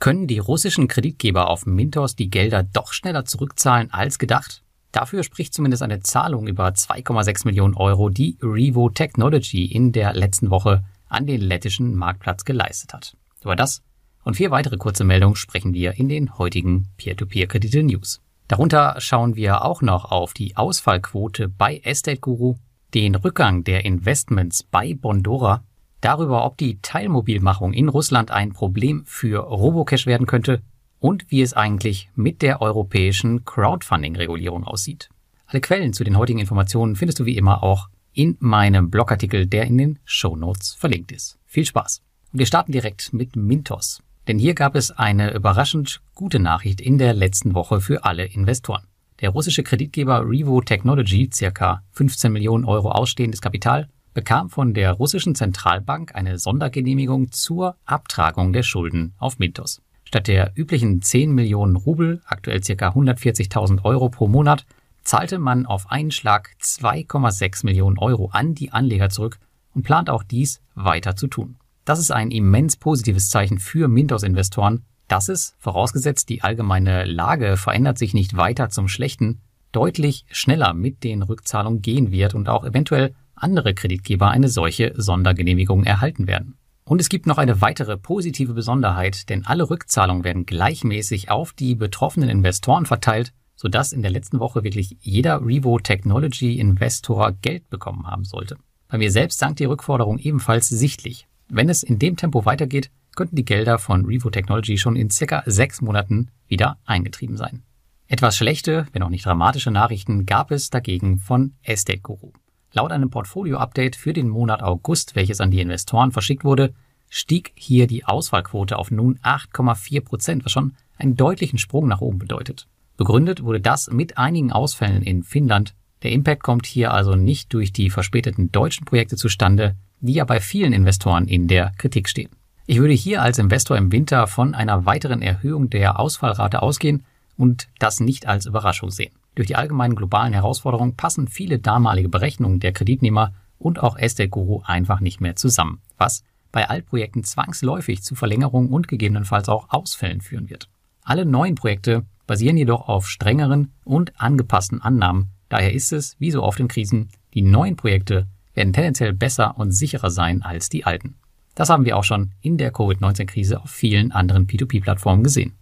Können die russischen Kreditgeber auf Mintos die Gelder doch schneller zurückzahlen als gedacht? Dafür spricht zumindest eine Zahlung über 2,6 Millionen Euro, die Revo Technology in der letzten Woche an den lettischen Marktplatz geleistet hat. Über das und vier weitere kurze Meldungen sprechen wir in den heutigen Peer-to-Peer-Kredite-News. Darunter schauen wir auch noch auf die Ausfallquote bei Estate Guru, den Rückgang der Investments bei Bondora darüber, ob die Teilmobilmachung in Russland ein Problem für Robocash werden könnte und wie es eigentlich mit der europäischen Crowdfunding-Regulierung aussieht. Alle Quellen zu den heutigen Informationen findest du wie immer auch in meinem Blogartikel, der in den Show Notes verlinkt ist. Viel Spaß! Wir starten direkt mit Mintos. Denn hier gab es eine überraschend gute Nachricht in der letzten Woche für alle Investoren. Der russische Kreditgeber Revo Technology, circa 15 Millionen Euro ausstehendes Kapital, bekam von der russischen Zentralbank eine Sondergenehmigung zur Abtragung der Schulden auf Mintos. Statt der üblichen 10 Millionen Rubel, aktuell ca. 140.000 Euro pro Monat, zahlte man auf einen Schlag 2,6 Millionen Euro an die Anleger zurück und plant auch dies weiter zu tun. Das ist ein immens positives Zeichen für Mintos-Investoren, dass es, vorausgesetzt die allgemeine Lage verändert sich nicht weiter zum Schlechten, deutlich schneller mit den Rückzahlungen gehen wird und auch eventuell andere Kreditgeber eine solche Sondergenehmigung erhalten werden. Und es gibt noch eine weitere positive Besonderheit, denn alle Rückzahlungen werden gleichmäßig auf die betroffenen Investoren verteilt, sodass in der letzten Woche wirklich jeder Revo Technology Investor Geld bekommen haben sollte. Bei mir selbst sank die Rückforderung ebenfalls sichtlich. Wenn es in dem Tempo weitergeht, könnten die Gelder von Revo Technology schon in circa sechs Monaten wieder eingetrieben sein. Etwas schlechte, wenn auch nicht dramatische Nachrichten gab es dagegen von Estate Guru. Laut einem Portfolio-Update für den Monat August, welches an die Investoren verschickt wurde, stieg hier die Auswahlquote auf nun 8,4 Prozent, was schon einen deutlichen Sprung nach oben bedeutet. Begründet wurde das mit einigen Ausfällen in Finnland. Der Impact kommt hier also nicht durch die verspäteten deutschen Projekte zustande, die ja bei vielen Investoren in der Kritik stehen. Ich würde hier als Investor im Winter von einer weiteren Erhöhung der Ausfallrate ausgehen und das nicht als Überraschung sehen. Durch die allgemeinen globalen Herausforderungen passen viele damalige Berechnungen der Kreditnehmer und auch Estate Guru einfach nicht mehr zusammen, was bei Altprojekten zwangsläufig zu Verlängerungen und gegebenenfalls auch Ausfällen führen wird. Alle neuen Projekte basieren jedoch auf strengeren und angepassten Annahmen. Daher ist es, wie so oft in Krisen, die neuen Projekte werden tendenziell besser und sicherer sein als die alten. Das haben wir auch schon in der Covid-19-Krise auf vielen anderen P2P-Plattformen gesehen.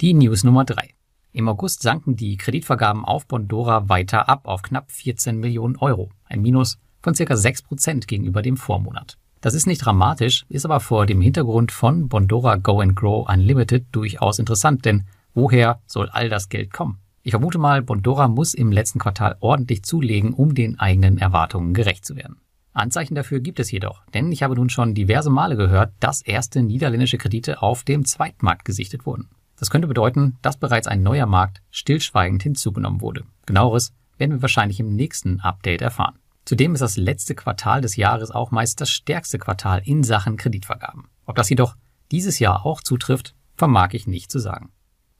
Die News Nummer drei: im August sanken die Kreditvergaben auf Bondora weiter ab auf knapp 14 Millionen Euro, ein Minus von circa 6 Prozent gegenüber dem Vormonat. Das ist nicht dramatisch, ist aber vor dem Hintergrund von Bondora Go and Grow Unlimited durchaus interessant, denn woher soll all das Geld kommen? Ich vermute mal, Bondora muss im letzten Quartal ordentlich zulegen, um den eigenen Erwartungen gerecht zu werden. Anzeichen dafür gibt es jedoch, denn ich habe nun schon diverse Male gehört, dass erste niederländische Kredite auf dem Zweitmarkt gesichtet wurden. Das könnte bedeuten, dass bereits ein neuer Markt stillschweigend hinzugenommen wurde. Genaueres werden wir wahrscheinlich im nächsten Update erfahren. Zudem ist das letzte Quartal des Jahres auch meist das stärkste Quartal in Sachen Kreditvergaben. Ob das jedoch dieses Jahr auch zutrifft, vermag ich nicht zu sagen.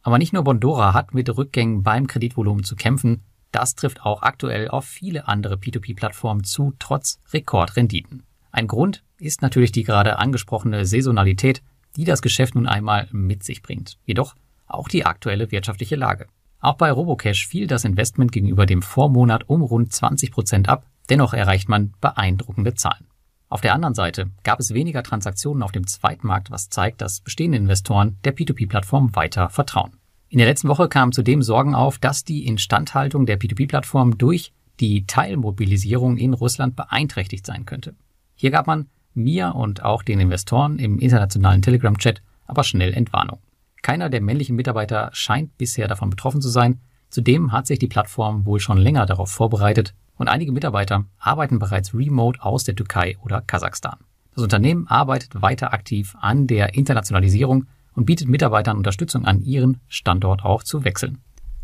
Aber nicht nur Bondora hat mit Rückgängen beim Kreditvolumen zu kämpfen, das trifft auch aktuell auf viele andere P2P-Plattformen zu, trotz Rekordrenditen. Ein Grund ist natürlich die gerade angesprochene Saisonalität, die das Geschäft nun einmal mit sich bringt. Jedoch auch die aktuelle wirtschaftliche Lage. Auch bei Robocash fiel das Investment gegenüber dem Vormonat um rund 20 Prozent ab, dennoch erreicht man beeindruckende Zahlen. Auf der anderen Seite gab es weniger Transaktionen auf dem Zweitmarkt, was zeigt, dass bestehende Investoren der P2P-Plattform weiter vertrauen. In der letzten Woche kamen zudem Sorgen auf, dass die Instandhaltung der P2P-Plattform durch die Teilmobilisierung in Russland beeinträchtigt sein könnte. Hier gab man mir und auch den Investoren im internationalen Telegram-Chat aber schnell Entwarnung. Keiner der männlichen Mitarbeiter scheint bisher davon betroffen zu sein. Zudem hat sich die Plattform wohl schon länger darauf vorbereitet und einige Mitarbeiter arbeiten bereits remote aus der Türkei oder Kasachstan. Das Unternehmen arbeitet weiter aktiv an der Internationalisierung und bietet Mitarbeitern Unterstützung an, ihren Standort auch zu wechseln.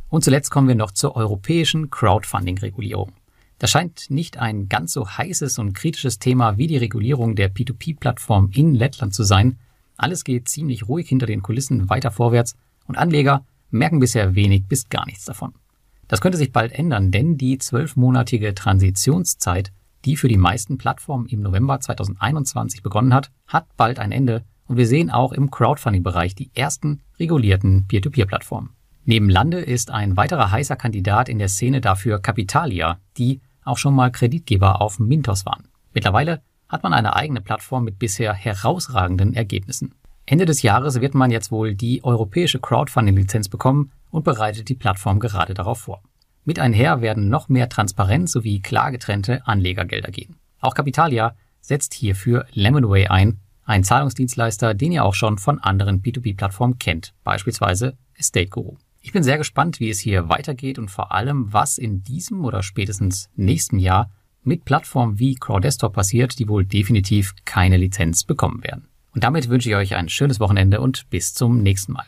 Und zuletzt kommen wir noch zur europäischen Crowdfunding-Regulierung. Das scheint nicht ein ganz so heißes und kritisches Thema wie die Regulierung der P2P-Plattform in Lettland zu sein. Alles geht ziemlich ruhig hinter den Kulissen weiter vorwärts und Anleger merken bisher wenig bis gar nichts davon. Das könnte sich bald ändern, denn die zwölfmonatige Transitionszeit, die für die meisten Plattformen im November 2021 begonnen hat, hat bald ein Ende und wir sehen auch im Crowdfunding-Bereich die ersten regulierten Peer-to-Peer-Plattformen. Neben Lande ist ein weiterer heißer Kandidat in der Szene dafür Capitalia, die auch schon mal Kreditgeber auf Mintos waren. Mittlerweile hat man eine eigene Plattform mit bisher herausragenden Ergebnissen. Ende des Jahres wird man jetzt wohl die europäische Crowdfunding-Lizenz bekommen und bereitet die Plattform gerade darauf vor. Mit einher werden noch mehr Transparenz sowie klar getrennte Anlegergelder gehen. Auch Capitalia setzt hierfür Lemonway ein, ein Zahlungsdienstleister, den ihr auch schon von anderen B2B-Plattformen kennt, beispielsweise Estate Guru. Ich bin sehr gespannt, wie es hier weitergeht und vor allem, was in diesem oder spätestens nächsten Jahr mit Plattformen wie Crowdesktop passiert, die wohl definitiv keine Lizenz bekommen werden. Und damit wünsche ich euch ein schönes Wochenende und bis zum nächsten Mal.